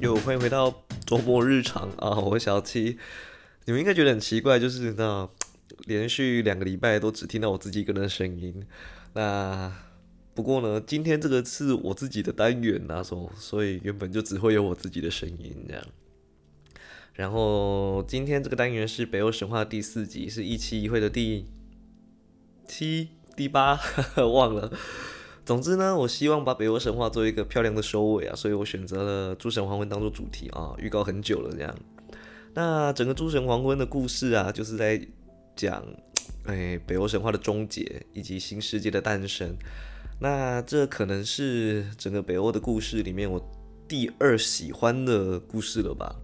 有欢迎回到周末日常啊！我小七，你们应该觉得很奇怪，就是那连续两个礼拜都只听到我自己一个人的声音。那不过呢，今天这个是我自己的单元啊，所所以原本就只会有我自己的声音这样。然后今天这个单元是北欧神话第四集，是一期一会的第七、第八，忘了。总之呢，我希望把北欧神话做一个漂亮的收尾啊，所以我选择了诸神黄昏当做主题啊，预告很久了这样。那整个诸神黄昏的故事啊，就是在讲哎北欧神话的终结以及新世界的诞生。那这可能是整个北欧的故事里面我第二喜欢的故事了吧。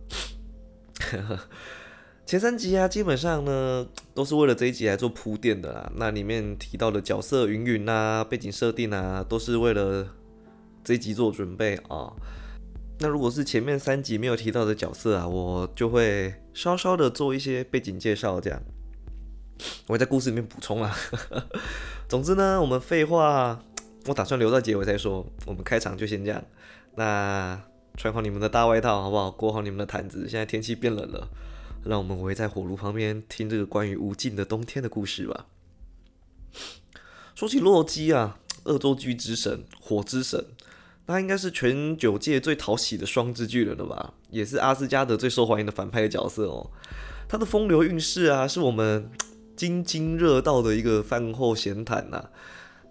前三集啊，基本上呢 都是为了这一集来做铺垫的啦。那里面提到的角色云云啊、背景设定啊，都是为了这一集做准备啊。那如果是前面三集没有提到的角色啊，我就会稍稍的做一些背景介绍，这样我会在故事里面补充啊。总之呢，我们废话，我打算留到结尾再说。我们开场就先这样。那穿好你们的大外套好不好？裹好你们的毯子，现在天气变冷了。让我们围在火炉旁边听这个关于无尽的冬天的故事吧。说起洛基啊，恶作剧之神、火之神，那应该是全九界最讨喜的双之巨人了吧？也是阿斯加德最受欢迎的反派的角色哦。他的风流韵事啊，是我们津津乐道的一个饭后闲谈呐。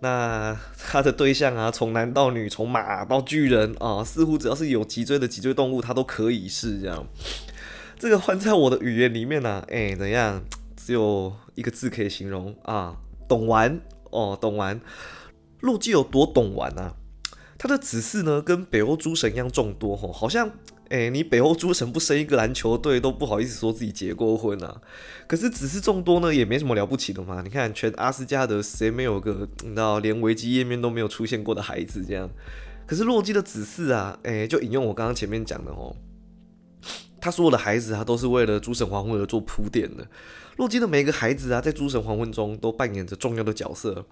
那他的对象啊，从男到女，从马到巨人啊，似乎只要是有脊椎的脊椎动物，他都可以是这样。这个换在我的语言里面呢，哎，怎样？只有一个字可以形容啊，懂玩哦，懂玩。洛基有多懂玩啊？他的子嗣呢，跟北欧诸神一样众多吼，好像哎，你北欧诸神不生一个篮球队都不好意思说自己结过婚啊。可是子嗣众多呢，也没什么了不起的嘛。你看，全阿斯加德谁没有个你知道连维基页面都没有出现过的孩子这样？可是洛基的子嗣啊，哎，就引用我刚刚前面讲的哦。他所有的孩子啊，都是为了诸神黄昏而做铺垫的。洛基的每一个孩子啊，在诸神黄昏中都扮演着重要的角色，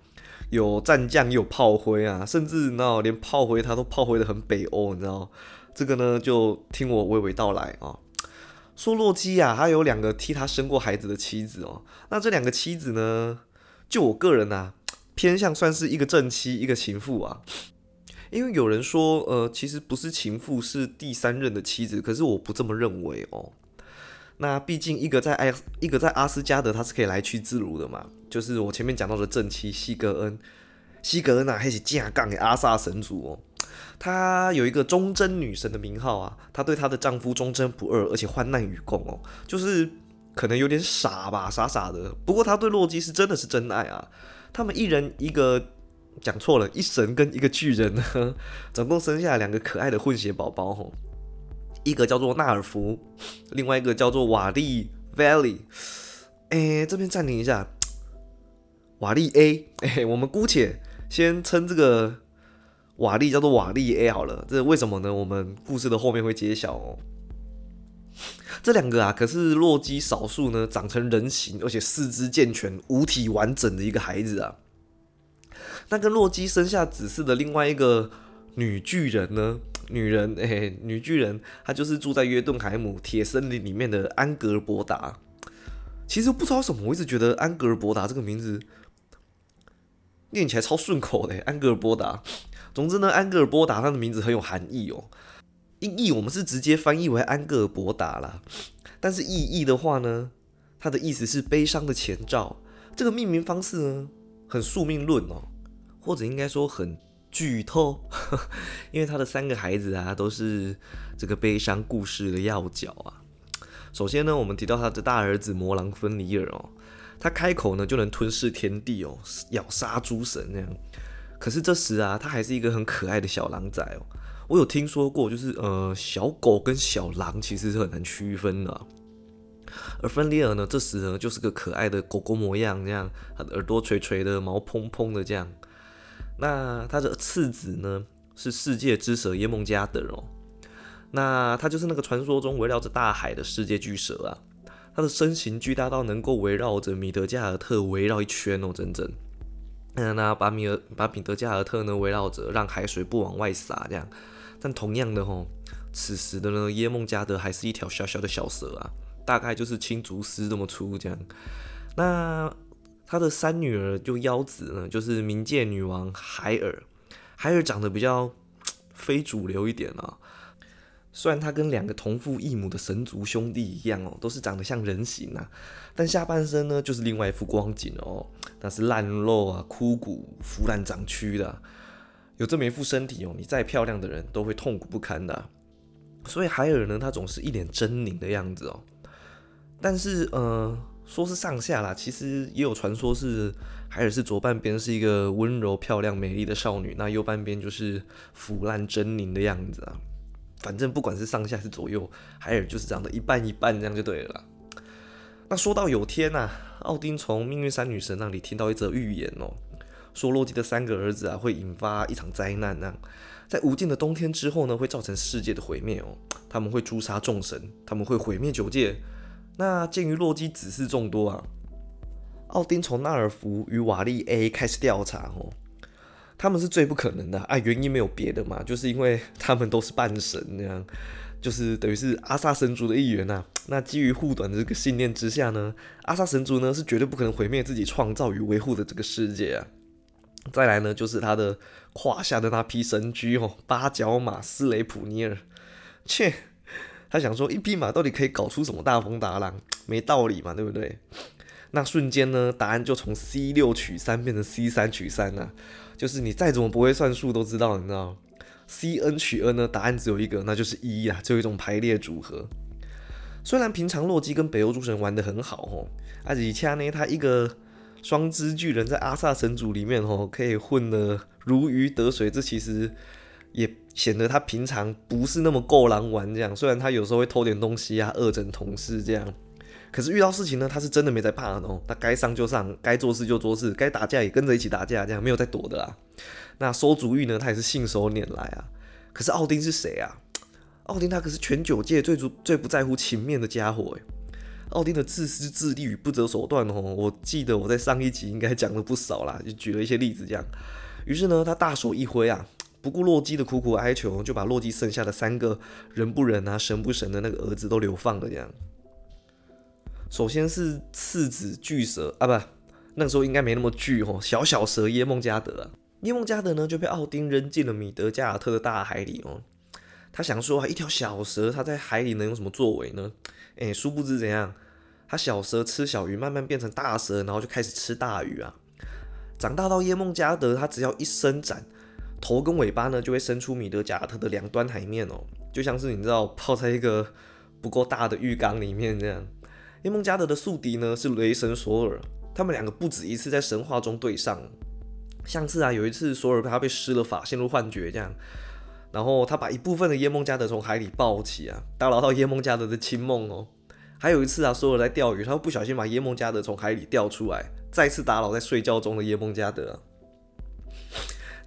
有战将，有炮灰啊，甚至你知道，连炮灰他都炮灰的很北欧，你知道？这个呢，就听我娓娓道来啊。说洛基啊，他有两个替他生过孩子的妻子哦。那这两个妻子呢，就我个人啊，偏向算是一个正妻，一个情妇啊。因为有人说，呃，其实不是情妇，是第三任的妻子。可是我不这么认为哦。那毕竟一个在埃，一个在阿斯加德，他是可以来去自如的嘛。就是我前面讲到的正妻西格恩，西格恩啊，还是架杠给阿萨神族哦。她有一个忠贞女神的名号啊，她对她的丈夫忠贞不二，而且患难与共哦。就是可能有点傻吧，傻傻的。不过她对洛基是真的是真爱啊。他们一人一个。讲错了，一神跟一个巨人呢，总共生下两个可爱的混血宝宝吼，一个叫做纳尔福，另外一个叫做瓦利 Valley。哎，这边暂停一下，瓦利 A，哎，我们姑且先称这个瓦利叫做瓦利 A 好了。这为什么呢？我们故事的后面会揭晓哦。这两个啊，可是洛基少数呢长成人形，而且四肢健全、五体完整的一个孩子啊。那跟洛基生下子嗣的另外一个女巨人呢？女人，哎，女巨人，她就是住在约顿海姆铁森林里面的安格尔伯达。其实不知道什么，我一直觉得安格尔伯达这个名字念起来超顺口的，安格尔伯达。总之呢，安格尔伯达他的名字很有含义哦。音译我们是直接翻译为安格尔伯达啦，但是意译的话呢，它的意思是悲伤的前兆。这个命名方式呢，很宿命论哦。或者应该说很剧透，因为他的三个孩子啊，都是这个悲伤故事的要角啊。首先呢，我们提到他的大儿子魔狼芬尼尔哦，他开口呢就能吞噬天地哦，咬杀诸神那样。可是这时啊，他还是一个很可爱的小狼仔哦。我有听说过，就是呃，小狗跟小狼其实是很难区分的。而芬尼尔呢，这时呢就是个可爱的狗狗模样，这样，耳朵垂垂的，毛蓬蓬的这样。那他的次子呢是世界之蛇耶梦加德哦，那他就是那个传说中围绕着大海的世界巨蛇啊，他的身形巨大到能够围绕着米德加尔特围绕一圈哦，整整。嗯，那把米尔把米德加尔特呢围绕着，让海水不往外洒，这样。但同样的吼，此时的呢耶梦加德还是一条小小的小蛇啊，大概就是青竹丝这么粗这样。那他的三女儿就妖子呢，就是冥界女王海尔。海尔长得比较非主流一点啊，虽然他跟两个同父异母的神族兄弟一样哦，都是长得像人形啊，但下半身呢就是另外一副光景哦，那是烂肉啊、枯骨、腐烂长蛆的。有这么一副身体哦，你再漂亮的人都会痛苦不堪的。所以海尔呢，他总是一脸狰狞的样子哦。但是呃，说是上下啦，其实也有传说是。海尔是左半边是一个温柔漂亮美丽的少女，那右半边就是腐烂狰狞的样子啊。反正不管是上下是左右，海尔就是长得一半一半这样就对了。那说到有天呐，奥丁从命运三女神那里听到一则预言哦，说洛基的三个儿子啊会引发一场灾难啊，在无尽的冬天之后呢会造成世界的毁灭哦，他们会诛杀众神，他们会毁灭九界。那鉴于洛基子嗣众多啊。奥丁从纳尔福与瓦利 A 开始调查哦，他们是最不可能的啊，原因没有别的嘛，就是因为他们都是半神那样，就是等于是阿萨神族的一员呐。那基于护短的这个信念之下呢，阿萨神族呢是绝对不可能毁灭自己创造与维护的这个世界啊。再来呢，就是他的胯下的那匹神驹哦，八角马斯雷普尼尔，切，他想说一匹马到底可以搞出什么大风大浪？没道理嘛，对不对？那瞬间呢，答案就从 C 六取三变成 C 三取三呐，就是你再怎么不会算数都知道，你知道，C n 取 n 呢，答案只有一个，那就是一啊，就一种排列组合。虽然平常洛基跟北欧诸神玩的很好哦，而且恰呢，他一个双之巨人在阿萨神族里面哦，可以混得如鱼得水，这其实也显得他平常不是那么够狼玩这样。虽然他有时候会偷点东西啊，恶整同事这样。可是遇到事情呢，他是真的没在怕的哦。他该上就上，该做事就做事，该打架也跟着一起打架，这样没有在躲的啦。那收主意呢，他也是信手拈来啊。可是奥丁是谁啊？奥丁他可是全九界最最最不在乎情面的家伙诶。奥丁的自私自利与不择手段哦，我记得我在上一集应该讲了不少啦，就举了一些例子这样。于是呢，他大手一挥啊，不顾洛基的苦苦哀求，就把洛基剩下的三个人不人啊、神不神的那个儿子都流放了这样。首先是次子巨蛇啊，不，那个时候应该没那么巨哦，小小蛇耶梦加德啊，耶梦加德呢就被奥丁扔进了米德加尔特的大海里哦。他想说啊，一条小蛇，它在海里能有什么作为呢？哎，殊不知怎样，它小蛇吃小鱼，慢慢变成大蛇，然后就开始吃大鱼啊。长大到耶梦加德，它只要一伸展，头跟尾巴呢就会伸出米德加尔特的两端海面哦，就像是你知道泡在一个不够大的浴缸里面这样。耶梦加德的宿敌呢是雷神索尔，他们两个不止一次在神话中对上，像是啊有一次索尔他被施了法陷入幻觉这样，然后他把一部分的耶梦加德从海里抱起啊，打扰到耶梦加德的清梦哦。还有一次啊索尔在钓鱼，他不小心把耶梦加德从海里钓出来，再次打扰在睡觉中的耶梦加德。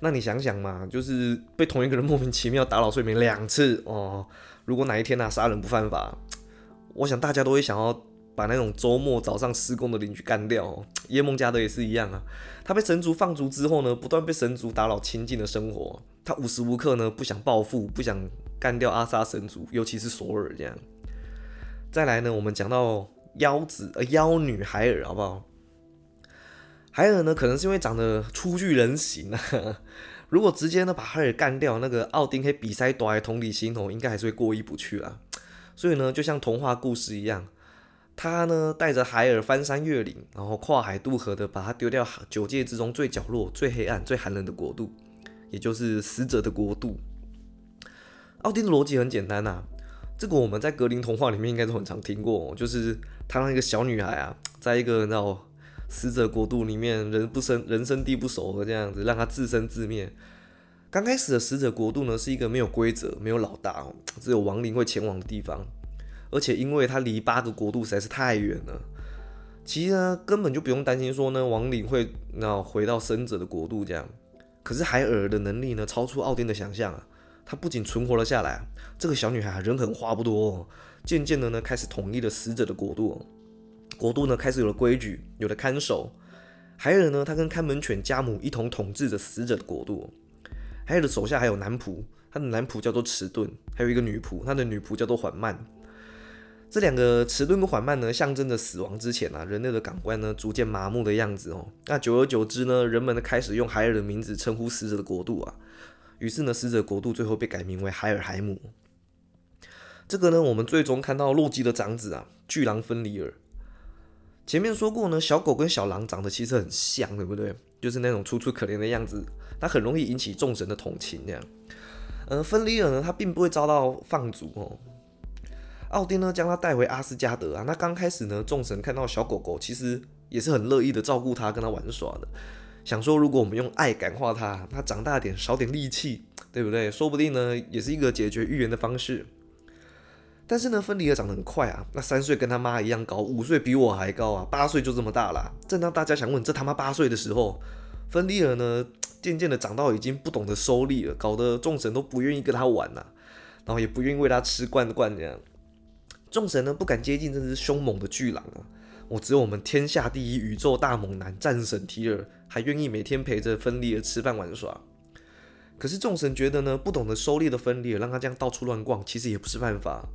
那你想想嘛，就是被同一个人莫名其妙打扰睡眠两次哦。如果哪一天呢杀人不犯法，我想大家都会想要。把那种周末早上施工的邻居干掉，耶梦加德也是一样啊。他被神族放逐之后呢，不断被神族打扰清静的生活。他无时无刻呢不想报复，不想干掉阿萨神族，尤其是索尔这样。再来呢，我们讲到妖子呃妖女海尔好不好？海尔呢，可能是因为长得初具人形啊。如果直接呢把海尔干掉，那个奥丁黑比赛夺来同理心哦，应该还是会过意不去啊。所以呢，就像童话故事一样。他呢，带着海尔翻山越岭，然后跨海渡河的，把他丢掉九界之中最角落、最黑暗、最寒冷的国度，也就是死者的国度。奥丁的逻辑很简单呐，这个我们在格林童话里面应该都很常听过，就是他让一个小女孩啊，在一个那种死者国度里面，人不生人生地不熟的这样子，让他自生自灭。刚开始的死者国度呢，是一个没有规则、没有老大哦，只有亡灵会前往的地方。而且因为它离八个国度实在是太远了，其实呢根本就不用担心说呢亡灵会那回到生者的国度这样。可是海尔的能力呢超出奥丁的想象啊，他不仅存活了下来，这个小女孩人狠话不多，渐渐的呢开始统一了死者的国度。国度呢开始有了规矩，有了看守。海尔呢，他跟看门犬加姆一同统治着死者的国度。海尔的手下还有男仆，他的男仆叫做迟钝，还有一个女仆，他的女仆叫做缓慢。这两个迟钝跟缓慢呢，象征着死亡之前啊，人类的感官呢逐渐麻木的样子哦。那久而久之呢，人们呢开始用海尔的名字称呼死者的国度啊。于是呢，死者国度最后被改名为海尔海姆。这个呢，我们最终看到洛基的长子啊，巨狼芬里尔。前面说过呢，小狗跟小狼长得其实很像，对不对？就是那种楚楚可怜的样子，它很容易引起众神的同情。这样，呃，芬里尔呢，他并不会遭到放逐哦。奥丁呢，将他带回阿斯加德啊。那刚开始呢，众神看到小狗狗，其实也是很乐意的照顾它，跟它玩耍的。想说，如果我们用爱感化它，它长大点，少点力气，对不对？说不定呢，也是一个解决预言的方式。但是呢，芬迪尔长得很快啊，那三岁跟他妈一样高，五岁比我还高啊，八岁就这么大了。正当大家想问这他妈八岁的时候，芬迪尔呢，渐渐的长到已经不懂得收力了，搞得众神都不愿意跟他玩了，然后也不愿意喂他吃罐罐这样。众神呢不敢接近这只凶猛的巨狼啊，我只有我们天下第一宇宙大猛男战神提尔还愿意每天陪着芬利尔吃饭玩耍。可是众神觉得呢，不懂得收力的芬利尔让他这样到处乱逛，其实也不是办法。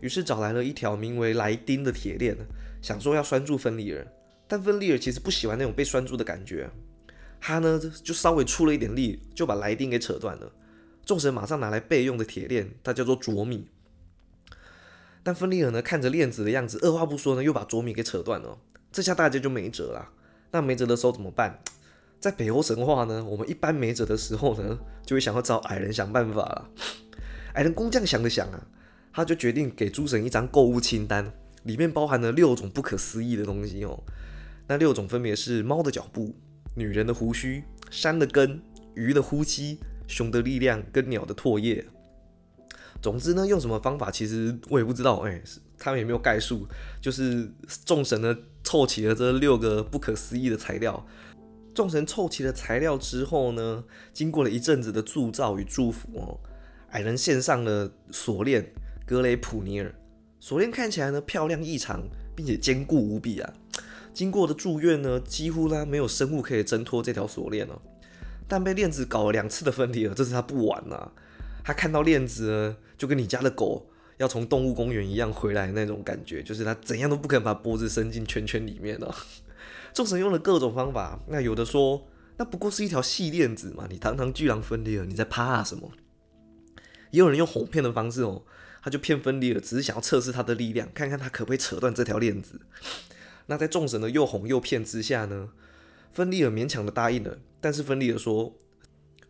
于是找来了一条名为莱丁的铁链，想说要拴住芬利尔。但芬利尔其实不喜欢那种被拴住的感觉，他呢就稍微出了一点力，就把莱丁给扯断了。众神马上拿来备用的铁链，它叫做卓米。但芬里尔呢看着链子的样子，二话不说呢又把卓米给扯断了。这下大家就没辙了。那没辙的时候怎么办？在北欧神话呢，我们一般没辙的时候呢，就会想要找矮人想办法了。矮人工匠想了想啊。他就决定给诸神一张购物清单，里面包含了六种不可思议的东西哦。那六种分别是猫的脚步、女人的胡须、山的根、鱼的呼吸、熊的力量跟鸟的唾液。总之呢，用什么方法其实我也不知道。哎，他们也没有概述，就是众神呢凑齐了这六个不可思议的材料。众神凑齐了材料之后呢，经过了一阵子的铸造与祝福哦，矮人献上了锁链。格雷普尼尔锁链看起来呢漂亮异常，并且坚固无比啊！经过的祝愿呢，几乎呢没有生物可以挣脱这条锁链哦。但被链子搞了两次的分离了，这次他不玩了。他看到链子呢，就跟你家的狗要从动物公园一样回来那种感觉，就是他怎样都不肯把脖子伸进圈圈里面了。众神用了各种方法，那有的说那不过是一条细链子嘛，你堂堂巨狼分离了，你在怕什么？也有人用哄骗的方式哦。他就骗芬利尔，只是想要测试他的力量，看看他可不可以扯断这条链子。那在众神的又哄又骗之下呢，芬利尔勉强的答应了。但是芬利尔说：“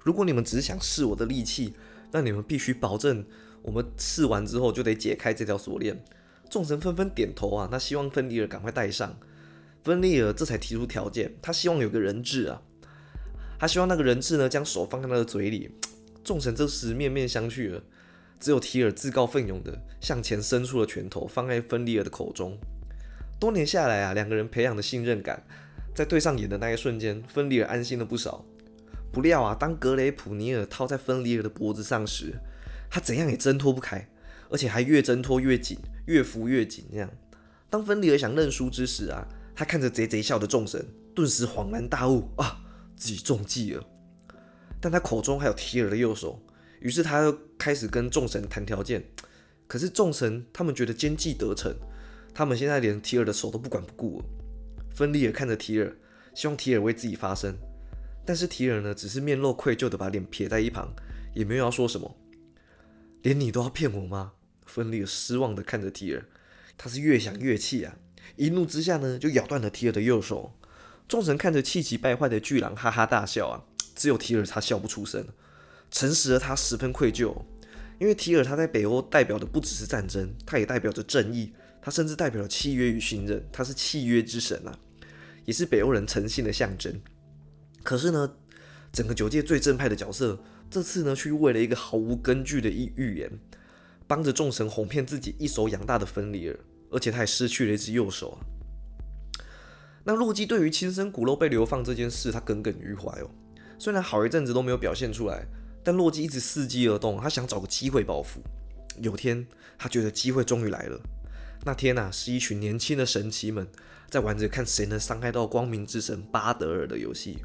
如果你们只是想试我的力气，那你们必须保证，我们试完之后就得解开这条锁链。”众神纷纷点头啊，那希望芬利尔赶快戴上。芬利尔这才提出条件，他希望有个人质啊，他希望那个人质呢将手放在他的嘴里。众神这时面面相觑了。只有提尔自告奋勇的向前伸出了拳头，放在芬利尔的口中。多年下来啊，两个人培养的信任感，在对上眼的那一瞬间，芬利尔安心了不少。不料啊，当格雷普尼尔套在芬利尔的脖子上时，他怎样也挣脱不开，而且还越挣脱越紧，越扶越紧。这样，当芬利尔想认输之时啊，他看着贼贼笑的众神，顿时恍然大悟啊，自己中计了。但他口中还有提尔的右手。于是他又开始跟众神谈条件，可是众神他们觉得奸计得逞，他们现在连提尔的手都不管不顾了。芬利尔看着提尔，希望提尔为自己发声，但是提尔呢，只是面露愧疚的把脸撇在一旁，也没有要说什么。连你都要骗我吗？芬利失望的看着提尔，他是越想越气啊，一怒之下呢，就咬断了提尔的右手。众神看着气急败坏的巨狼，哈哈大笑啊，只有提尔他笑不出声。诚实的他十分愧疚，因为提尔他在北欧代表的不只是战争，他也代表着正义，他甚至代表了契约与信任，他是契约之神啊，也是北欧人诚信的象征。可是呢，整个九界最正派的角色，这次呢，去为了一个毫无根据的预预言，帮着众神哄骗自己一手养大的芬里尔，而且他还失去了一只右手。那洛基对于亲生骨肉被流放这件事，他耿耿于怀哦，虽然好一阵子都没有表现出来。但洛基一直伺机而动，他想找个机会报复。有天，他觉得机会终于来了，那天呐，是一群年轻的神奇们在玩着看谁能伤害到光明之神巴德尔的游戏。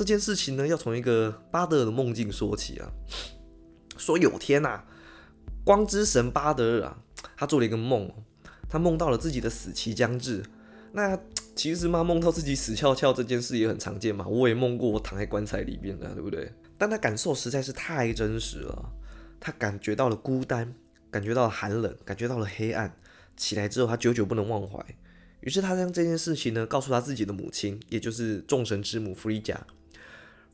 这件事情呢，要从一个巴德尔的梦境说起啊。说有天呐，光之神巴德尔啊，他做了一个梦，他梦到了自己的死期将至。那其实嘛，梦到自己死翘翘这件事也很常见嘛，我也梦过我躺在棺材里面的，对不对？但他感受实在是太真实了，他感觉到了孤单，感觉到了寒冷，感觉到了黑暗。起来之后，他久久不能忘怀，于是他将这件事情呢告诉他自己的母亲，也就是众神之母弗利加。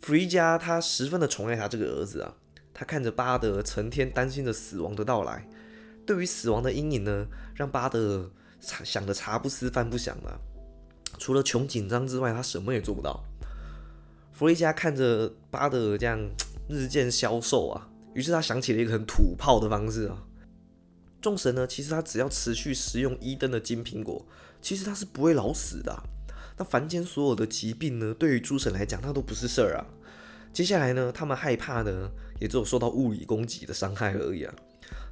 弗利加他十分的宠爱他这个儿子啊，他看着巴德成天担心着死亡的到来，对于死亡的阴影呢，让巴德想的茶不思饭不想了。除了穷紧张之外，他什么也做不到。弗利加看着巴德这样日渐消瘦啊，于是他想起了一个很土炮的方式啊。众神呢，其实他只要持续食用伊登的金苹果，其实他是不会老死的。那凡间所有的疾病呢，对于诸神来讲，那都不是事儿啊。接下来呢，他们害怕的也只有受到物理攻击的伤害而已啊。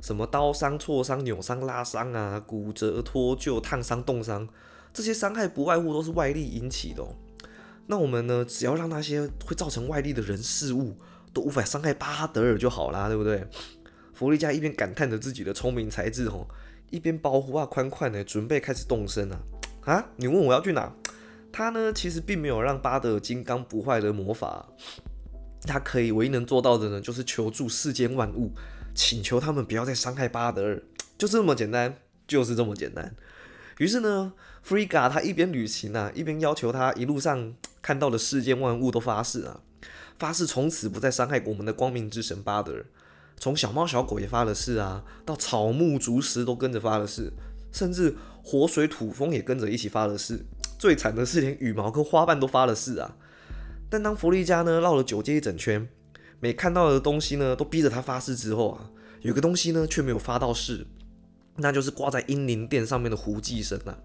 什么刀伤、挫伤、扭伤、拉伤啊，骨折、脱臼、烫伤、冻伤，这些伤害不外乎都是外力引起的。哦那我们呢，只要让那些会造成外力的人事物都无法伤害巴德尔就好啦，对不对？弗利加一边感叹着自己的聪明才智，吼，一边包护啊宽宽的准备开始动身啊！啊，你问我要去哪？他呢，其实并没有让巴德尔金刚不坏的魔法，他可以唯一能做到的呢，就是求助世间万物，请求他们不要再伤害巴德尔，就这么简单，就是这么简单。于是呢，弗利加他一边旅行啊，一边要求他一路上看到的世间万物都发誓啊，发誓从此不再伤害我们的光明之神巴德尔。从小猫小狗也发了誓啊，到草木竹石都跟着发了誓，甚至火水土风也跟着一起发了誓。最惨的是连羽毛跟花瓣都发了誓啊！但当弗利加呢绕了九街一整圈，每看到的东西呢都逼着他发誓之后啊，有个东西呢却没有发到誓，那就是挂在英灵殿上面的胡寄生啊。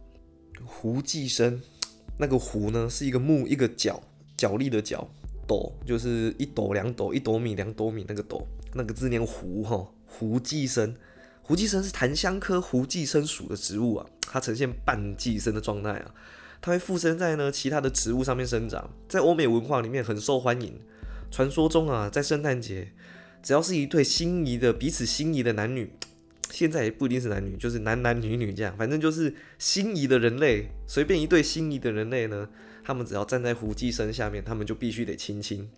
胡寄生，那个胡呢是一个木一个角，角力的角，斗就是一斗两斗，一斗米两斗米那个斗。那个字念胡哈，胡寄生，胡寄生是檀香科胡寄生属的植物啊，它呈现半寄生的状态啊，它会附身在呢其他的植物上面生长，在欧美文化里面很受欢迎。传说中啊，在圣诞节，只要是一对心仪的彼此心仪的男女，现在也不一定是男女，就是男男女女这样，反正就是心仪的人类，随便一对心仪的人类呢，他们只要站在胡寄生下面，他们就必须得亲亲。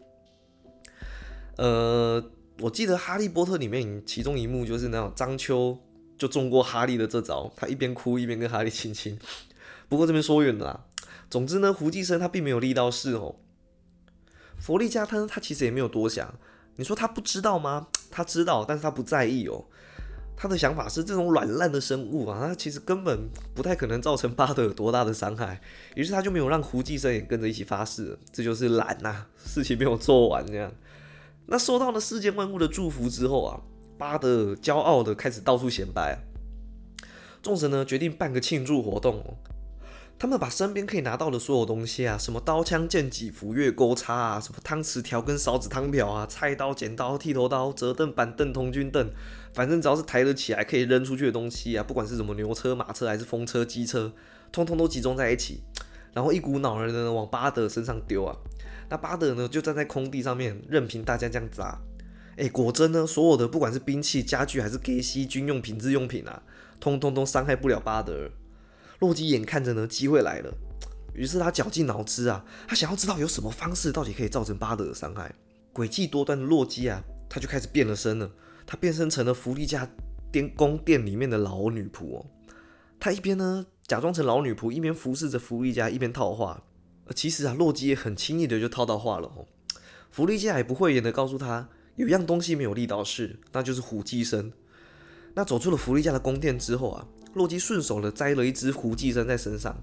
呃。我记得《哈利波特》里面其中一幕就是那种张秋就中过哈利的这招，他一边哭一边跟哈利亲亲。不过这边说远了啦。总之呢，胡寄生他并没有立到誓哦。佛利加他他其实也没有多想。你说他不知道吗？他知道，但是他不在意哦。他的想法是这种软烂的生物啊，他其实根本不太可能造成巴德有多大的伤害。于是他就没有让胡寄生也跟着一起发誓，这就是懒呐，事情没有做完这样。那收到了世间万物的祝福之后啊，巴德骄傲的开始到处显摆。众神呢决定办个庆祝活动，他们把身边可以拿到的所有东西啊，什么刀枪剑戟斧钺钩叉啊，什么汤匙条跟勺子汤瓢啊，菜刀剪刀剃头刀折凳板凳童军凳，反正只要是抬得起来可以扔出去的东西啊，不管是什么牛车马车还是风车机车，通通都集中在一起，然后一股脑儿的往巴德身上丢啊。那巴德呢，就站在空地上面，任凭大家这样砸。哎，果真呢，所有的不管是兵器、家具，还是给西军用品、日用品啊，通通都伤害不了巴德。洛基眼看着呢，机会来了，于是他绞尽脑汁啊，他想要知道有什么方式到底可以造成巴德的伤害。诡计多端的洛基啊，他就开始变了身了，他变身成了弗利加殿宫殿里面的老女仆哦。他一边呢假装成老女仆，一边服侍着弗利加，一边套话。其实啊，洛基也很轻易的就套到话了哦。弗利加也不讳言的告诉他，有一样东西没有力道是，那就是虎寄生。那走出了弗利加的宫殿之后啊，洛基顺手的摘了一只胡寄生在身上。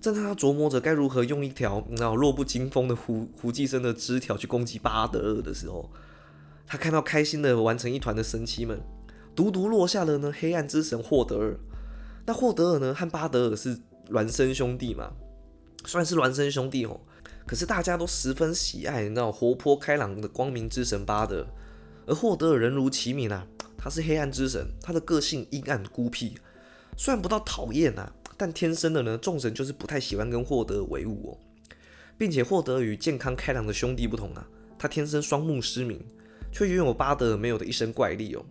正当他琢磨着该如何用一条那弱不禁风的胡胡寄生的枝条去攻击巴德尔的时候，他看到开心的完成一团的神奇们，独独落下了呢黑暗之神霍德尔。那霍德尔呢和巴德尔是孪生兄弟嘛？虽然是孪生兄弟哦，可是大家都十分喜爱那种活泼开朗的光明之神巴德，而霍德尔人如其名啊，他是黑暗之神，他的个性阴暗孤僻，虽然不到讨厌啊，但天生的呢，众神就是不太喜欢跟霍德为伍哦，并且霍德与健康开朗的兄弟不同啊，他天生双目失明，却拥有巴德尔没有的一身怪力哦，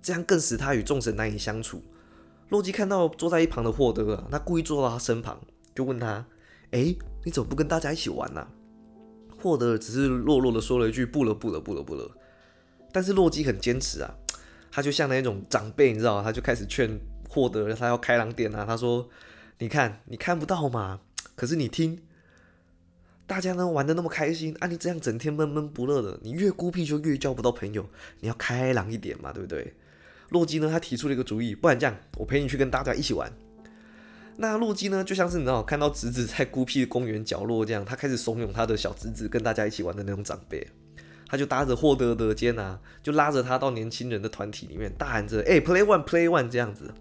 这样更使他与众神难以相处。洛基看到坐在一旁的霍德尔，他故意坐到他身旁，就问他：“哎，你怎么不跟大家一起玩呢？”霍德只是弱弱的说了一句：“不了，不了，不了，不了。”但是洛基很坚持啊，他就像那种长辈，你知道他就开始劝获得了，他要开朗点啊。他说：“你看，你看不到嘛，可是你听，大家呢玩的那么开心啊，你这样整天闷闷不乐的，你越孤僻就越交不到朋友。你要开朗一点嘛，对不对？”洛基呢，他提出了一个主意，不然这样，我陪你去跟大家一起玩。那洛基呢，就像是你知道，看到侄子在孤僻的公园角落这样，他开始怂恿他的小侄子跟大家一起玩的那种长辈，他就搭着霍德的肩啊，就拉着他到年轻人的团体里面，大喊着：“哎，Play One，Play One！” 这样子。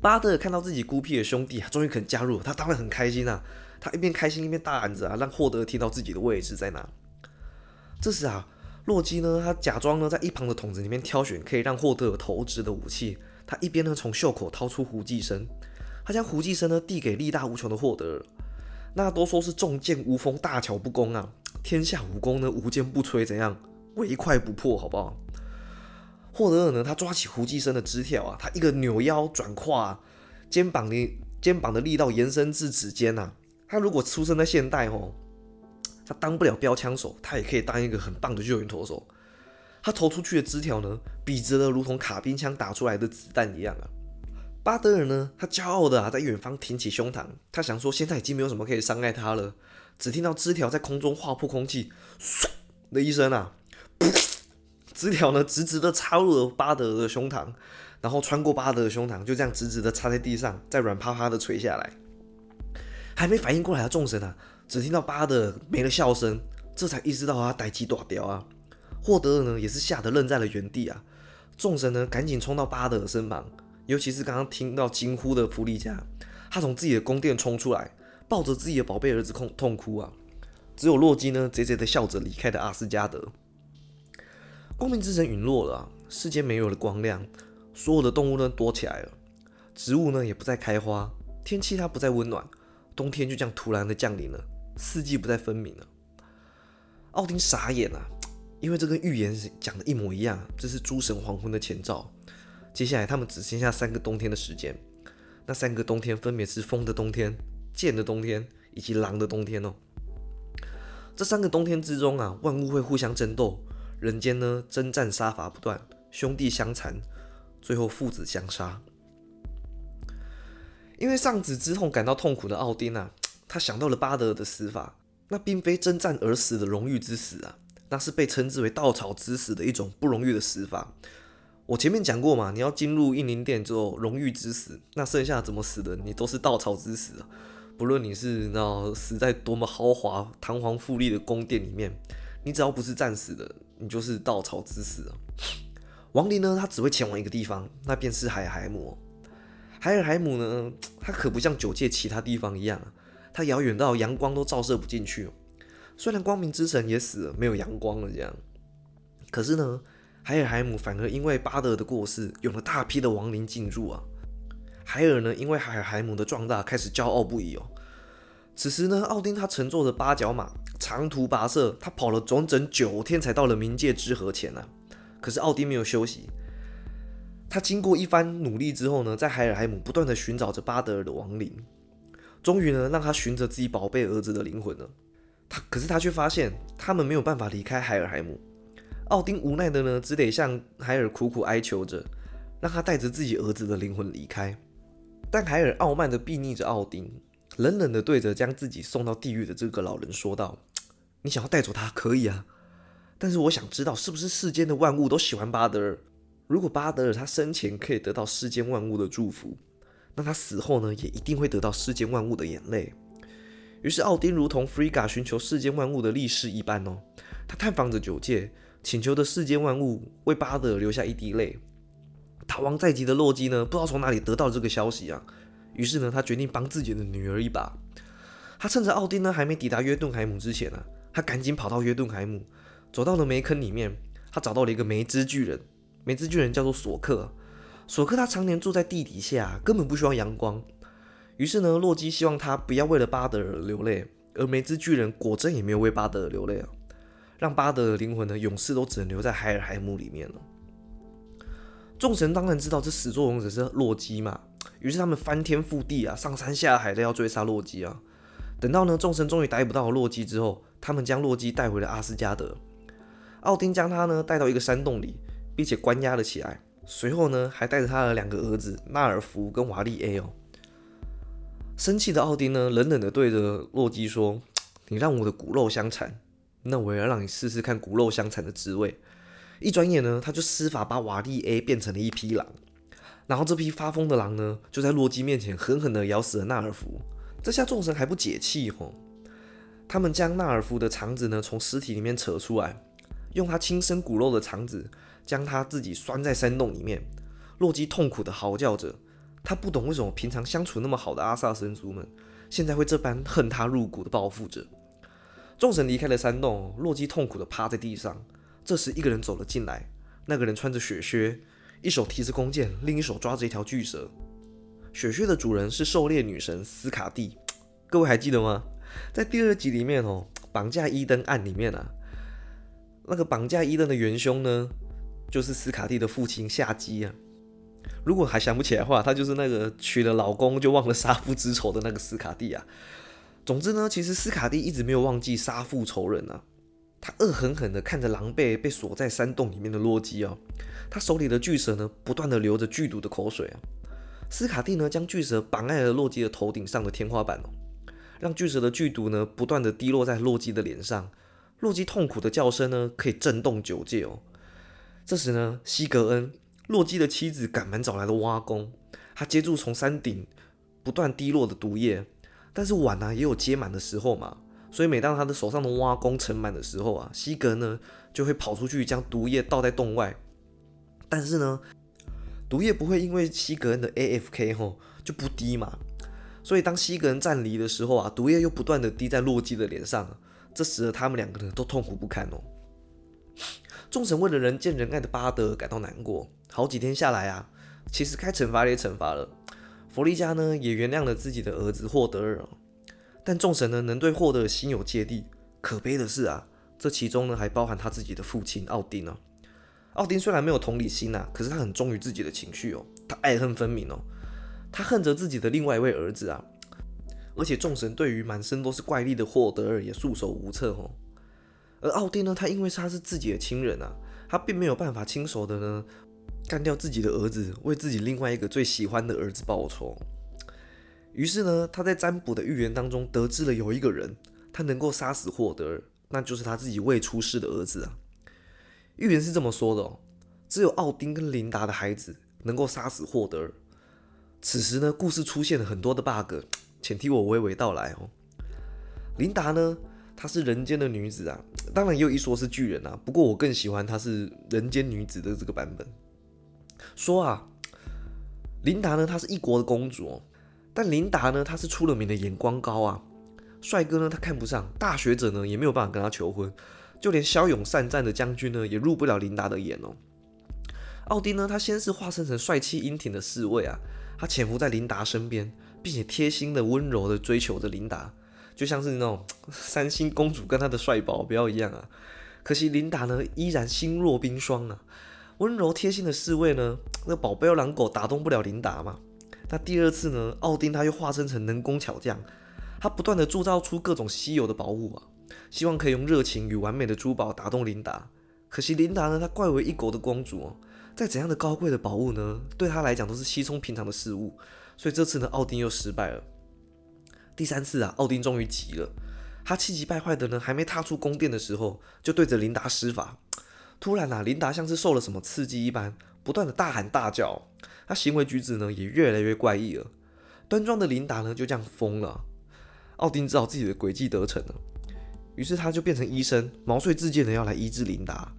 巴德看到自己孤僻的兄弟啊，终于肯加入，他当然很开心啊。他一边开心一边大喊着啊，让霍德听到自己的位置在哪。这时啊，洛基呢，他假装呢在一旁的桶子里面挑选可以让霍德投掷的武器，他一边呢从袖口掏出胡寄生。他将胡寄生呢递给力大无穷的霍德，那都说是重剑无锋，大巧不工啊！天下武功呢无坚不摧，怎样唯快不破，好不好？霍德尔呢，他抓起胡寄生的枝条啊，他一个扭腰转胯，肩膀的肩膀的力道延伸至指尖呐。他如果出生在现代哦，他当不了标枪手，他也可以当一个很棒的救援投手。他投出去的枝条呢，笔直的如同卡宾枪打出来的子弹一样啊！巴德尔呢？他骄傲的啊，在远方挺起胸膛，他想说，现在已经没有什么可以伤害他了。只听到枝条在空中划破空气，唰的一声啊，枝条呢直直的插入了巴德的胸膛，然后穿过巴德的胸膛，就这样直直的插在地上，再软趴趴的垂下来。还没反应过来的众神啊，只听到巴德没了笑声，这才意识到他逮鸡大雕啊。霍德尔呢，也是吓得愣在了原地啊。众神呢，赶紧冲到巴德的身旁。尤其是刚刚听到惊呼的弗利加，他从自己的宫殿冲出来，抱着自己的宝贝儿子痛痛哭啊！只有洛基呢，贼贼的笑着离开的阿斯加德。光明之神陨落了，世间没有了光亮，所有的动物呢躲起来了，植物呢也不再开花，天气它不再温暖，冬天就这样突然的降临了，四季不再分明了。奥丁傻眼了，因为这跟预言讲的一模一样，这是诸神黄昏的前兆。接下来，他们只剩下三个冬天的时间。那三个冬天分别是风的冬天、剑的冬天以及狼的冬天哦。这三个冬天之中啊，万物会互相争斗，人间呢征战杀伐不断，兄弟相残，最后父子相杀。因为丧子之痛感到痛苦的奥丁啊，他想到了巴德的死法，那并非征战而死的荣誉之死啊，那是被称之为稻草之死的一种不荣誉的死法。我前面讲过嘛，你要进入印灵殿之后，荣誉之死，那剩下怎么死的，你都是稻草之死啊。不论你是那死在多么豪华、堂皇富丽的宫殿里面，你只要不是战死的，你就是稻草之死啊。亡灵呢，他只会前往一个地方，那便是海海姆。海尔海姆呢，它可不像九界其他地方一样，它遥远到阳光都照射不进去。虽然光明之神也死了，没有阳光了这样，可是呢。海尔海姆反而因为巴德的过世，有了大批的亡灵进入啊。海尔呢，因为海尔海姆的壮大，开始骄傲不已哦。此时呢，奥丁他乘坐着八角马，长途跋涉，他跑了整整九天才到了冥界之河前呢。可是奥丁没有休息，他经过一番努力之后呢，在海尔海姆不断的寻找着巴德尔的亡灵，终于呢，让他寻着自己宝贝儿子的灵魂了。他可是他却发现，他们没有办法离开海尔海姆。奥丁无奈的呢，只得向海尔苦苦哀求着，让他带着自己儿子的灵魂离开。但海尔傲慢的睥睨着奥丁，冷冷的对着将自己送到地狱的这个老人说道：“你想要带走他可以啊，但是我想知道，是不是世间的万物都喜欢巴德尔？如果巴德尔他生前可以得到世间万物的祝福，那他死后呢，也一定会得到世间万物的眼泪。”于是奥丁如同弗里嘎寻求世间万物的力士一般哦，他探访着九界。请求的世间万物为巴德尔留下一滴泪。逃亡在即的洛基呢，不知道从哪里得到这个消息啊，于是呢，他决定帮自己的女儿一把。他趁着奥丁呢还没抵达约顿海姆之前呢，他赶紧跑到约顿海姆，走到了煤坑里面，他找到了一个梅之巨人。梅之巨人叫做索克，索克他常年住在地底下，根本不需要阳光。于是呢，洛基希望他不要为了巴德尔流泪，而梅兹巨人果真也没有为巴德尔流泪啊，让巴德尔的灵魂呢，永世都只能留在海尔海姆里面了。众神当然知道这始作俑者是洛基嘛，于是他们翻天覆地啊，上山下海的要追杀洛基啊。等到呢，众神终于逮捕到了洛基之后，他们将洛基带回了阿斯加德。奥丁将他呢带到一个山洞里，并且关押了起来。随后呢，还带着他的两个儿子纳尔福跟瓦利 A 哦。生气的奥丁呢，冷冷的对着洛基说：“你让我的骨肉相残，那我也要让你试试看骨肉相残的滋味。”一转眼呢，他就施法把瓦利 A 变成了一匹狼。然后这匹发疯的狼呢，就在洛基面前狠狠的咬死了纳尔福。这下众神还不解气吼，他们将纳尔福的肠子呢从尸体里面扯出来。用他亲生骨肉的肠子将他自己拴在山洞里面，洛基痛苦的嚎叫着。他不懂为什么平常相处那么好的阿萨神族们，现在会这般恨他入骨的报复着。众神离开了山洞，洛基痛苦的趴在地上。这时，一个人走了进来，那个人穿着雪靴，一手提着弓箭，另一手抓着一条巨蛇。雪靴的主人是狩猎女神斯卡蒂，各位还记得吗？在第二集里面哦，绑架伊登案里面啊。那个绑架伊登的元凶呢，就是斯卡蒂的父亲夏基啊。如果还想不起来的话，他就是那个娶了老公就忘了杀父之仇的那个斯卡蒂啊。总之呢，其实斯卡蒂一直没有忘记杀父仇人啊。他恶狠狠地看着狼狈被锁在山洞里面的洛基啊，他手里的巨蛇呢，不断的流着剧毒的口水啊。斯卡蒂呢，将巨蛇绑在了洛基的头顶上的天花板哦，让巨蛇的剧毒呢，不断的滴落在洛基的脸上。洛基痛苦的叫声呢，可以震动九界哦。这时呢，西格恩，洛基的妻子，赶忙找来了挖工，他接住从山顶不断滴落的毒液。但是碗呢，也有接满的时候嘛，所以每当他的手上的挖工盛满的时候啊，西格呢就会跑出去将毒液倒在洞外。但是呢，毒液不会因为西格恩的 A F K 吼就不滴嘛，所以当西格恩站离的时候啊，毒液又不断的滴在洛基的脸上。这使得他们两个人都痛苦不堪哦。众神为了人见人爱的巴德感到难过，好几天下来啊，其实该惩罚也惩罚了，弗利加呢也原谅了自己的儿子霍德尔，但众神呢能对霍德心有芥蒂。可悲的是啊，这其中呢还包含他自己的父亲奥丁呢。奥丁虽然没有同理心呐，可是他很忠于自己的情绪哦，他爱恨分明哦，他恨着自己的另外一位儿子啊。而且众神对于满身都是怪力的霍德尔也束手无策哦。而奥丁呢，他因为他是自己的亲人啊，他并没有办法亲手的呢干掉自己的儿子，为自己另外一个最喜欢的儿子报仇。于是呢，他在占卜的预言当中得知了有一个人，他能够杀死霍德尔，那就是他自己未出世的儿子啊。预言是这么说的哦，只有奥丁跟琳达的孩子能够杀死霍德尔。此时呢，故事出现了很多的 bug。请替我娓娓道来哦。琳达呢，她是人间的女子啊，当然也有一说是巨人啊。不过我更喜欢她是人间女子的这个版本。说啊，琳达呢，她是一国的公主哦。但琳达呢，她是出了名的眼光高啊，帅哥呢她看不上，大学者呢也没有办法跟她求婚，就连骁勇善战的将军呢也入不了琳达的眼哦。奥丁呢，他先是化身成帅气英挺的侍卫啊，他潜伏在琳达身边。并且贴心的、温柔的追求着琳达，就像是那种 三星公主跟她的帅保镖一样啊。可惜琳达呢，依然心若冰霜啊。温柔贴心的侍卫呢，那保镖狼狗打动不了琳达嘛。那第二次呢，奥丁他又化身成能工巧匠，他不断的铸造出各种稀有的宝物啊，希望可以用热情与完美的珠宝打动琳达。可惜琳达呢，她怪为一国的公主哦，再怎样的高贵的宝物呢，对她来讲都是稀松平常的事物。所以这次呢，奥丁又失败了。第三次啊，奥丁终于急了，他气急败坏的呢，还没踏出宫殿的时候，就对着琳达施法。突然啊，琳达像是受了什么刺激一般，不断的大喊大叫，他行为举止呢也越来越怪异了。端庄的琳达呢就这样疯了。奥丁知道自己的诡计得逞了，于是他就变成医生，毛遂自荐的要来医治琳达。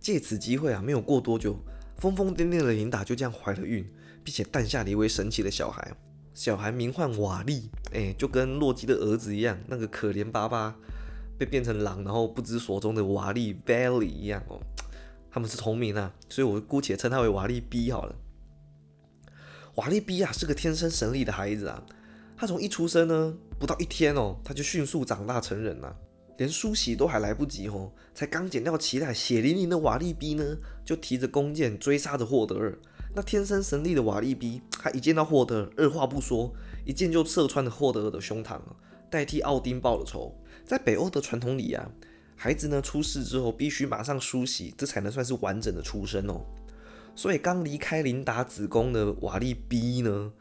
借此机会啊，没有过多久，疯疯癫癫的琳达就这样怀了孕。并且诞下了一位神奇的小孩，小孩名唤瓦利，哎，就跟洛基的儿子一样，那个可怜巴巴被变成狼，然后不知所踪的瓦利 Valley 一样哦，他们是同名啊，所以我姑且称他为瓦利 B 好了。瓦利比啊是个天生神力的孩子啊，他从一出生呢，不到一天哦，他就迅速长大成人了，连梳洗都还来不及哦，才刚剪掉脐带，血淋淋的瓦利比呢，就提着弓箭追杀着霍德尔。那天生神力的瓦利比，他一见到霍德尔，二话不说，一箭就射穿了霍德尔的胸膛啊，代替奥丁报了仇。在北欧的传统里啊，孩子呢出世之后必须马上梳洗，这才能算是完整的出生哦。所以刚离开琳达子宫的瓦利比呢，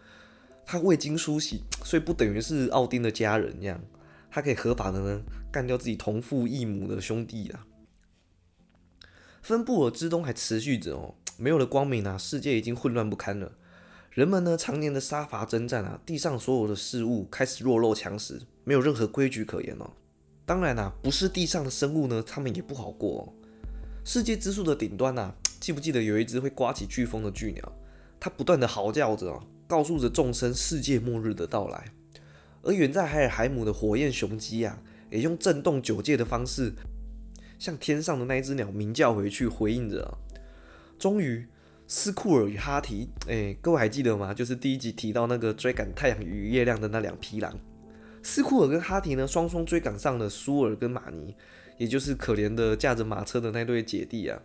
他未经梳洗，所以不等于是奥丁的家人一样，他可以合法的呢干掉自己同父异母的兄弟啊。芬布尔之冬还持续着哦。没有了光明啊，世界已经混乱不堪了。人们呢，常年的杀伐征战啊，地上所有的事物开始弱肉强食，没有任何规矩可言哦。当然啊，不是地上的生物呢，他们也不好过。世界之树的顶端呐，记不记得有一只会刮起飓风的巨鸟？它不断的嚎叫着，告诉着众生世界末日的到来。而远在海尔海姆的火焰雄鸡啊，也用震动九界的方式，向天上的那一只鸟鸣叫回去，回应着。终于，斯库尔与哈提，哎，各位还记得吗？就是第一集提到那个追赶太阳与月亮的那两匹狼。斯库尔跟哈提呢，双双追赶上了苏尔跟马尼，也就是可怜的驾着马车的那对姐弟啊。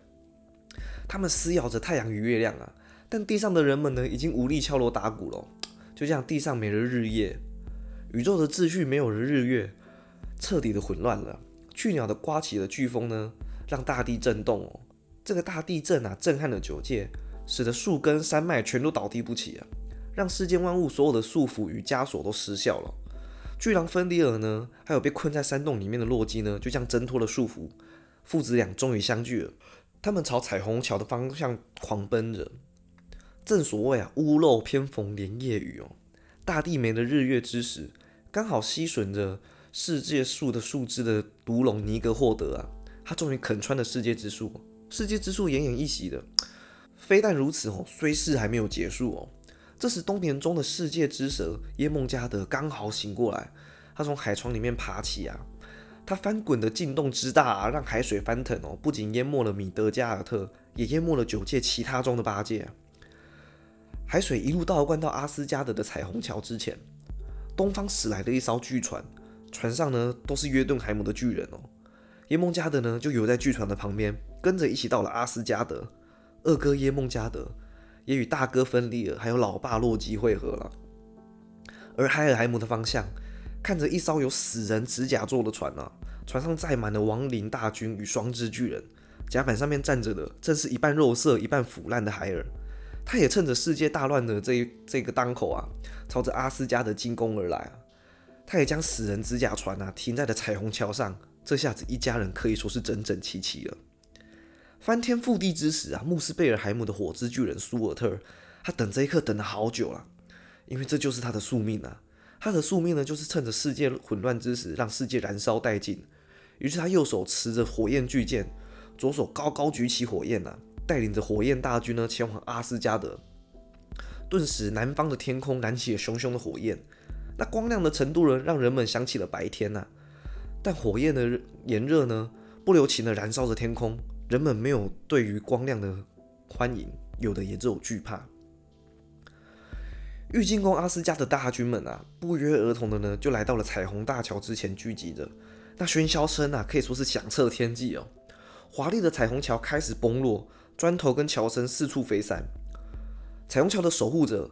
他们撕咬着太阳与月亮啊，但地上的人们呢，已经无力敲锣打鼓了。就这样，地上没了日夜，宇宙的秩序没有了日月，彻底的混乱了。巨鸟的刮起的飓风呢，让大地震动哦。这个大地震啊，震撼了九界，使得树根山脉全都倒地不起啊，让世间万物所有的束缚与枷锁都失效了。巨狼芬迪尔呢，还有被困在山洞里面的洛基呢，就这样挣脱了束缚，父子俩终于相聚了。他们朝彩虹桥的方向狂奔着。正所谓啊，屋漏偏逢连夜雨哦，大地没了日月之时，刚好吸吮着世界树的树枝的毒龙尼格霍德啊，他终于啃穿了世界之树。世界之树奄奄一息的，非但如此哦，虽事还没有结束哦。这时冬眠中的世界之蛇耶梦加德刚好醒过来，他从海床里面爬起啊，他翻滚的劲动之大啊，让海水翻腾哦，不仅淹没了米德加尔特，也淹没了九界其他中的八界。海水一路倒灌到阿斯加德的彩虹桥之前，东方驶来的一艘巨船，船上呢都是约顿海姆的巨人哦。耶梦加德呢就游在巨船的旁边。跟着一起到了阿斯加德，二哥耶梦加德也与大哥芬利尔还有老爸洛基会合了。而海尔海姆的方向，看着一艘有死人指甲做的船啊，船上载满了亡灵大军与双肢巨人，甲板上面站着的正是一半肉色一半腐烂的海尔。他也趁着世界大乱的这这个当口啊，朝着阿斯加德进攻而来啊。他也将死人指甲船啊停在了彩虹桥上，这下子一家人可以说是整整齐齐了。翻天覆地之时啊，穆斯贝尔海姆的火之巨人苏尔特，他等这一刻等了好久了，因为这就是他的宿命啊。他的宿命呢，就是趁着世界混乱之时，让世界燃烧殆尽。于是他右手持着火焰巨剑，左手高高举起火焰呐，带领着火焰大军呢，前往阿斯加德。顿时，南方的天空燃起了熊熊的火焰，那光亮的程度呢，让人们想起了白天呐。但火焰的炎热呢，不留情的燃烧着天空。人们没有对于光亮的欢迎，有的也只有惧怕。欲进攻阿斯加的大军们啊，不约而同的呢，就来到了彩虹大桥之前聚集着。那喧嚣声啊，可以说是响彻天际哦。华丽的彩虹桥开始崩落，砖头跟桥身四处飞散。彩虹桥的守护者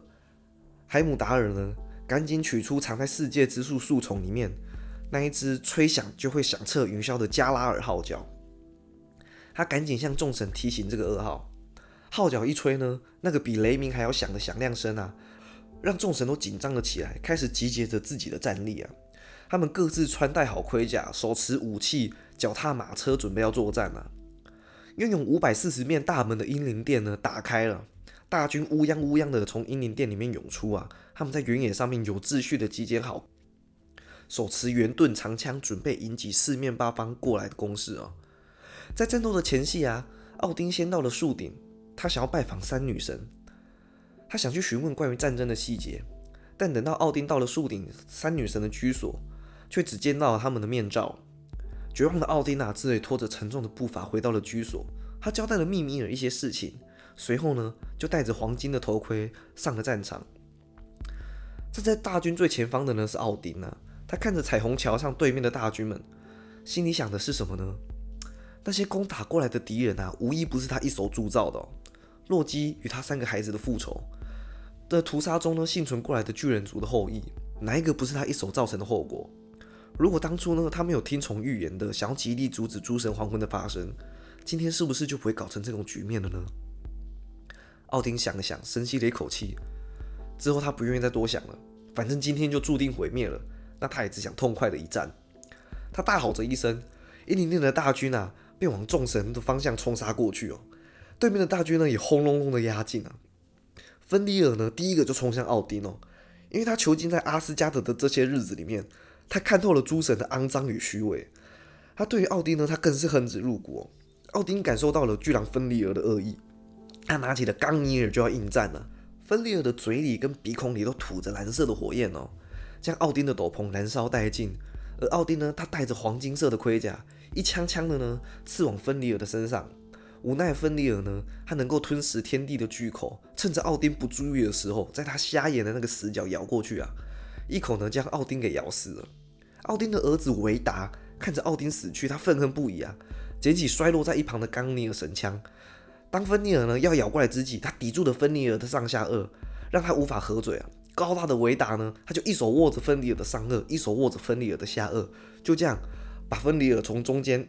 海姆达尔呢，赶紧取出藏在世界之树树丛里面那一只吹响就会响彻云霄的加拉尔号角。他赶紧向众神提醒这个噩耗，号角一吹呢，那个比雷鸣还要响的响亮声啊，让众神都紧张了起来，开始集结着自己的战力啊。他们各自穿戴好盔甲，手持武器，脚踏马车，准备要作战啊。拥有五百四十面大门的英灵殿呢，打开了，大军乌泱乌泱的从英灵殿里面涌出啊。他们在原野上面有秩序的集结好，手持圆盾长枪，准备迎击四面八方过来的攻势啊。在战斗的前夕啊，奥丁先到了树顶，他想要拜访三女神，他想去询问关于战争的细节。但等到奥丁到了树顶三女神的居所，却只见到了他们的面罩。绝望的奥丁啊，只得拖着沉重的步伐回到了居所。他交代了秘密米尔一些事情，随后呢，就戴着黄金的头盔上了战场。站在大军最前方的呢是奥丁啊，他看着彩虹桥上对面的大军们，心里想的是什么呢？那些攻打过来的敌人啊，无一不是他一手铸造的。洛基与他三个孩子的复仇的屠杀中呢，幸存过来的巨人族的后裔，哪一个不是他一手造成的后果？如果当初呢，他没有听从预言的，想要极力阻止诸神黄昏的发生，今天是不是就不会搞成这种局面了呢？奥丁想了想，深吸了一口气，之后他不愿意再多想了，反正今天就注定毁灭了，那他也只想痛快的一战。他大吼着一声，一零零的大军啊，便往众神的方向冲杀过去哦。对面的大军呢，也轰隆隆的压境啊。芬里尔呢，第一个就冲向奥丁哦，因为他囚禁在阿斯加德的这些日子里面，他看透了诸神的肮脏与虚伪。他对于奥丁呢，他更是恨之入骨。奥丁感受到了巨狼芬里尔的恶意。他拿起了钢尼尔就要应战了，芬利尔的嘴里跟鼻孔里都吐着蓝色的火焰哦，将奥丁的斗篷燃烧殆尽。而奥丁呢，他戴着黄金色的盔甲，一枪枪的呢刺往芬里尔的身上。无奈芬里尔呢，他能够吞食天地的巨口，趁着奥丁不注意的时候，在他瞎眼的那个死角咬过去啊，一口呢将奥丁给咬死了。奥丁的儿子维达看着奥丁死去，他愤恨不已啊，捡起摔落在一旁的钢尼尔神枪。当芬尼尔呢要咬过来之际，他抵住了芬尼尔的上下颚，让他无法合嘴啊。高大的维达呢，他就一手握着芬尼尔的上颚，一手握着芬尼尔的下颚，就这样把芬里尔从中间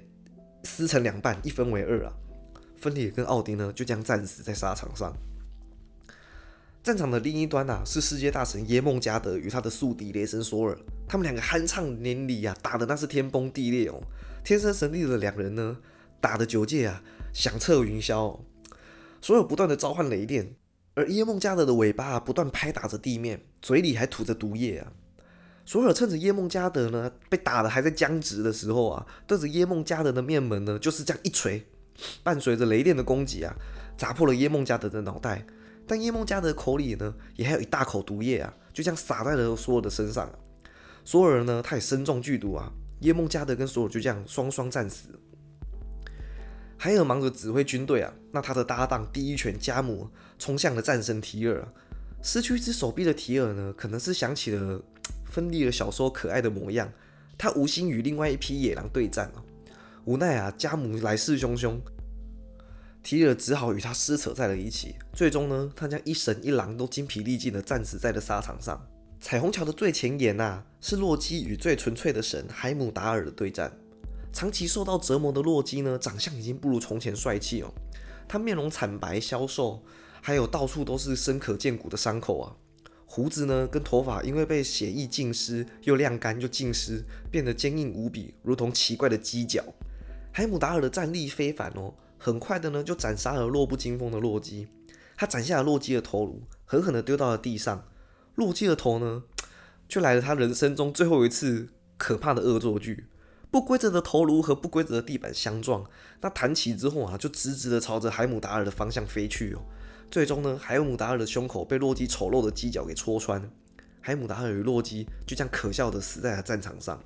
撕成两半，一分为二啊。芬里尔跟奥丁呢就这样战死在沙场上。战场的另一端呐，是世界大神耶梦加德与他的宿敌雷神索尔，他们两个酣畅淋漓啊，打的那是天崩地裂哦。天生神力的两人呢，打的九界啊。响彻云霄，所有不断的召唤雷电，而耶梦加德的尾巴不断拍打着地面，嘴里还吐着毒液啊！索尔趁着耶梦加德呢被打的还在僵直的时候啊，对着耶梦加德的面门呢就是这样一锤，伴随着雷电的攻击啊，砸破了耶梦加德的脑袋。但耶梦加德口里呢也还有一大口毒液啊，就这样洒在了索尔的身上。索尔呢他也身中剧毒啊，耶梦加德跟索尔就这样双双战死。海尔忙着指挥军队啊，那他的搭档第一拳加姆冲向了战神提尔啊，失去一只手臂的提尔呢，可能是想起了芬利尔小说可爱的模样，他无心与另外一匹野狼对战啊，无奈啊，家母来势汹汹，提尔只好与他撕扯在了一起，最终呢，他将一神一狼都精疲力尽的战死在了沙场上。彩虹桥的最前沿呐，是洛基与最纯粹的神海姆达尔的对战。长期受到折磨的洛基呢，长相已经不如从前帅气哦。他面容惨白消瘦，还有到处都是深可见骨的伤口啊。胡子呢，跟头发因为被血液浸湿，又晾干又浸湿，变得坚硬无比，如同奇怪的犄角。海姆达尔的战力非凡哦，很快的呢就斩杀了弱不禁风的洛基。他斩下了洛基的头颅，狠狠的丢到了地上。洛基的头呢，却来了他人生中最后一次可怕的恶作剧。不规则的头颅和不规则的地板相撞，那弹起之后啊，就直直的朝着海姆达尔的方向飞去哦。最终呢，海姆达尔的胸口被洛基丑陋的犄角给戳穿，海姆达尔与洛基就这样可笑的死在了战场上。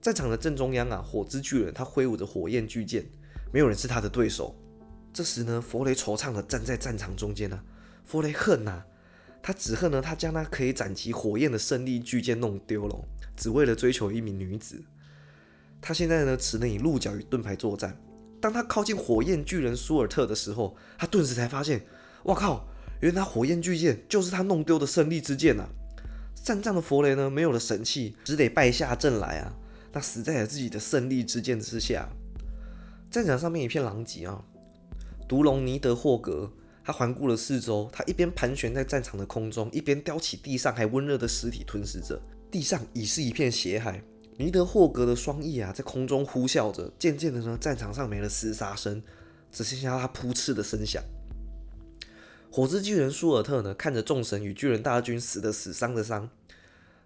战场的正中央啊，火之巨人他挥舞着火焰巨剑，没有人是他的对手。这时呢，弗雷惆怅的站在战场中间啊，弗雷恨呐，他只恨呢，他将那可以斩击火焰的胜利巨剑弄丢了，只为了追求一名女子。他现在呢，只能以鹿角与盾牌作战。当他靠近火焰巨人苏尔特的时候，他顿时才发现，我靠，原来火焰巨剑就是他弄丢的胜利之剑呐！战战的弗雷呢，没有了神器，只得败下阵来啊！他死在了自己的胜利之剑之下。战场上面一片狼藉啊！毒龙尼德霍格，他环顾了四周，他一边盘旋在战场的空中，一边叼起地上还温热的尸体吞噬着。地上已是一片血海。尼德霍格的双翼啊，在空中呼啸着。渐渐的呢，战场上没了厮杀声，只剩下他扑刺的声响。火之巨人舒尔特呢，看着众神与巨人大军死的死，伤的伤，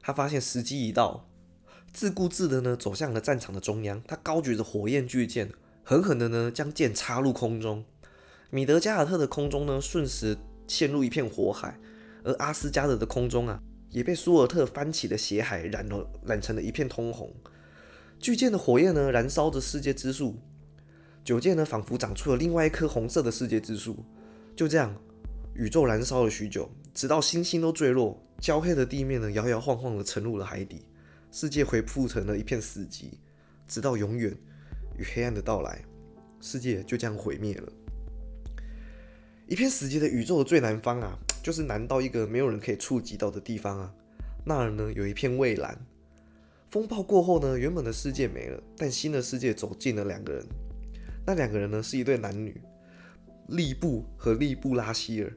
他发现时机已到，自顾自的呢，走向了战场的中央。他高举着火焰巨剑，狠狠的呢，将剑插入空中。米德加尔特的空中呢，瞬时陷入一片火海，而阿斯加德的空中啊。也被苏尔特翻起的血海染了，染成了一片通红。巨剑的火焰呢，燃烧着世界之树。九剑呢，仿佛长出了另外一棵红色的世界之树。就这样，宇宙燃烧了许久，直到星星都坠落，焦黑的地面呢摇摇晃晃的沉入了海底，世界恢复成了一片死寂，直到永远与黑暗的到来，世界就这样毁灭了。一片死寂的宇宙的最南方啊，就是南到一个没有人可以触及到的地方啊。那儿呢，有一片蔚蓝。风暴过后呢，原本的世界没了，但新的世界走进了两个人。那两个人呢，是一对男女，利布和利布拉希尔，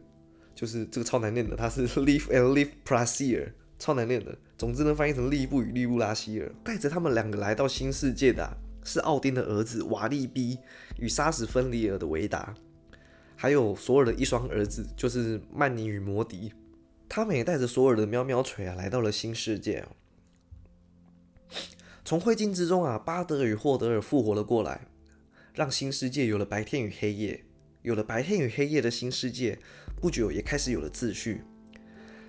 就是这个超难念的，他是 Live and Live Prasier，超难念的。总之呢，翻译成利布与利布拉希尔，带着他们两个来到新世界的是奥丁的儿子瓦利比与杀死芬里尔的维达。还有索尔的一双儿子，就是曼尼与摩迪，他们也带着索尔的喵喵锤啊，来到了新世界。从灰烬之中啊，巴德与霍德尔复活了过来，让新世界有了白天与黑夜。有了白天与黑夜的新世界，不久也开始有了秩序。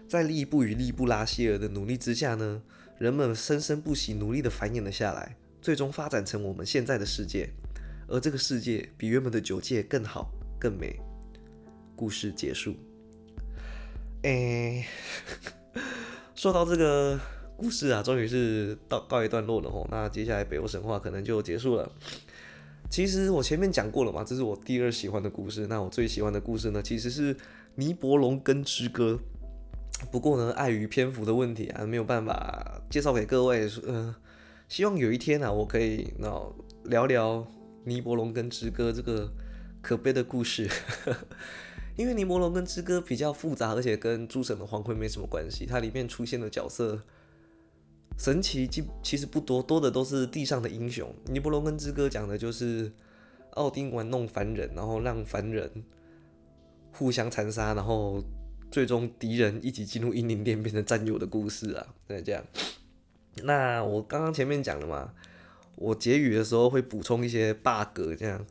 在利布与利布拉希尔的努力之下呢，人们生生不息，努力的繁衍了下来，最终发展成我们现在的世界。而这个世界比原本的九界更好。更美。故事结束。哎，说到这个故事啊，终于是到告一段落了吼。那接下来北欧神话可能就结束了。其实我前面讲过了嘛，这是我第二喜欢的故事。那我最喜欢的故事呢，其实是《尼伯龙根之歌》。不过呢，碍于篇幅的问题啊，没有办法介绍给各位。嗯，希望有一天啊，我可以那聊聊《尼伯龙根之歌》这个。可悲的故事，因为《尼伯龙根之歌》比较复杂，而且跟诸神的黄昏没什么关系。它里面出现的角色神奇，其其实不多，多的都是地上的英雄。《尼伯龙根之歌》讲的就是奥丁玩弄凡人，然后让凡人互相残杀，然后最终敌人一起进入阴灵殿变成战友的故事啊。对，这样。那我刚刚前面讲了嘛，我结语的时候会补充一些 bug，这样。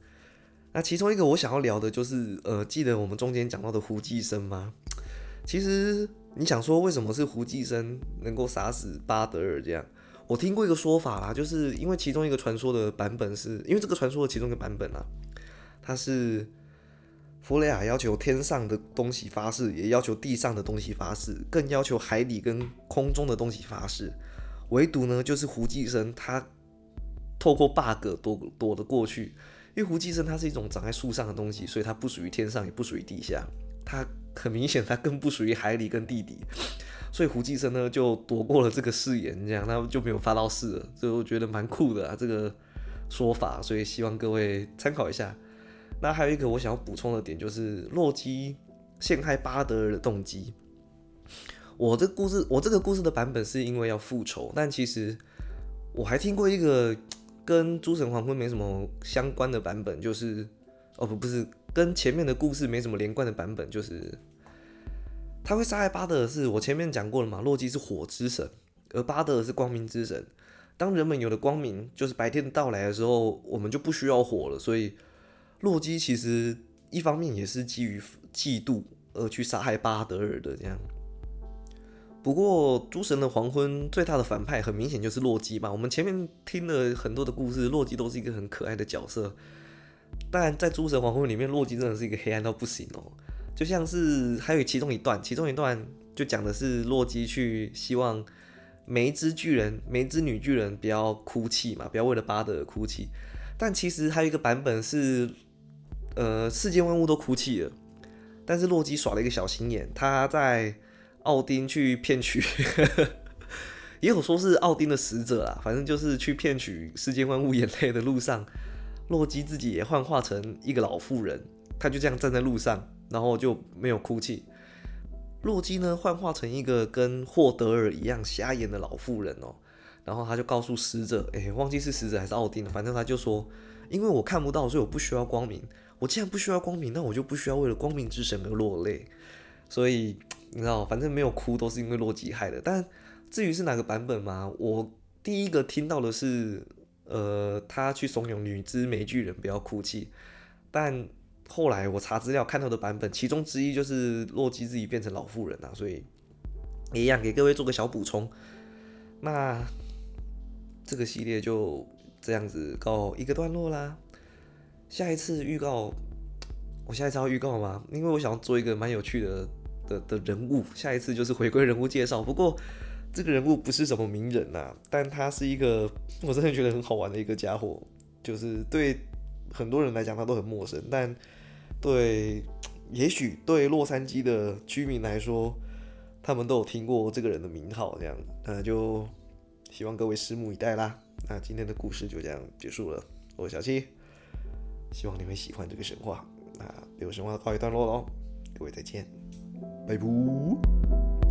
那其中一个我想要聊的就是，呃，记得我们中间讲到的胡寄生吗？其实你想说为什么是胡寄生能够杀死巴德尔这样？我听过一个说法啦，就是因为其中一个传说的版本是，因为这个传说的其中一个版本啊，它是弗雷亚要求天上的东西发誓，也要求地上的东西发誓，更要求海底跟空中的东西发誓，唯独呢就是胡寄生他透过 bug 躲躲得过去。因为胡寄生它是一种长在树上的东西，所以它不属于天上，也不属于地下。它很明显，他更不属于海里跟地底。所以胡寄生呢就躲过了这个誓言，这样他就没有发到誓了。所以我觉得蛮酷的啊，这个说法。所以希望各位参考一下。那还有一个我想要补充的点，就是洛基陷害巴德尔的动机。我这故事，我这个故事的版本是因为要复仇，但其实我还听过一个。跟诸神黄昏没什么相关的版本，就是哦不不是跟前面的故事没什么连贯的版本，就是他会杀害巴德尔，是我前面讲过了嘛？洛基是火之神，而巴德尔是光明之神。当人们有了光明，就是白天的到来的时候，我们就不需要火了。所以洛基其实一方面也是基于嫉妒而去杀害巴德尔的这样。不过，诸神的黄昏最大的反派很明显就是洛基嘛？我们前面听了很多的故事，洛基都是一个很可爱的角色。但在诸神黄昏里面，洛基真的是一个黑暗到不行哦。就像是还有其中一段，其中一段就讲的是洛基去希望每一只巨人、每一只女巨人不要哭泣嘛，不要为了巴德哭泣。但其实还有一个版本是，呃，世间万物都哭泣了，但是洛基耍了一个小心眼，他在。奥丁去骗取，也有说是奥丁的使者啊，反正就是去骗取世间万物眼泪的路上，洛基自己也幻化成一个老妇人，他就这样站在路上，然后就没有哭泣。洛基呢，幻化成一个跟霍德尔一样瞎眼的老妇人哦，然后他就告诉使者，哎，忘记是使者还是奥丁了，反正他就说，因为我看不到，所以我不需要光明。我既然不需要光明，那我就不需要为了光明之神而落泪，所以。你知道，反正没有哭都是因为洛基害的。但至于是哪个版本嘛，我第一个听到的是，呃，他去怂恿女之美巨人不要哭泣。但后来我查资料看到的版本，其中之一就是洛基自己变成老妇人啊，所以一样给各位做个小补充。那这个系列就这样子告一个段落啦。下一次预告。我下一次要预告吗？因为我想要做一个蛮有趣的的的人物，下一次就是回归人物介绍。不过这个人物不是什么名人呐，但他是一个我真的觉得很好玩的一个家伙，就是对很多人来讲他都很陌生，但对也许对洛杉矶的居民来说，他们都有听过这个人的名号，这样那就希望各位拭目以待啦。那今天的故事就这样结束了，我是小七，希望你会喜欢这个神话。那这个神话告一段落喽，各位再见，拜拜。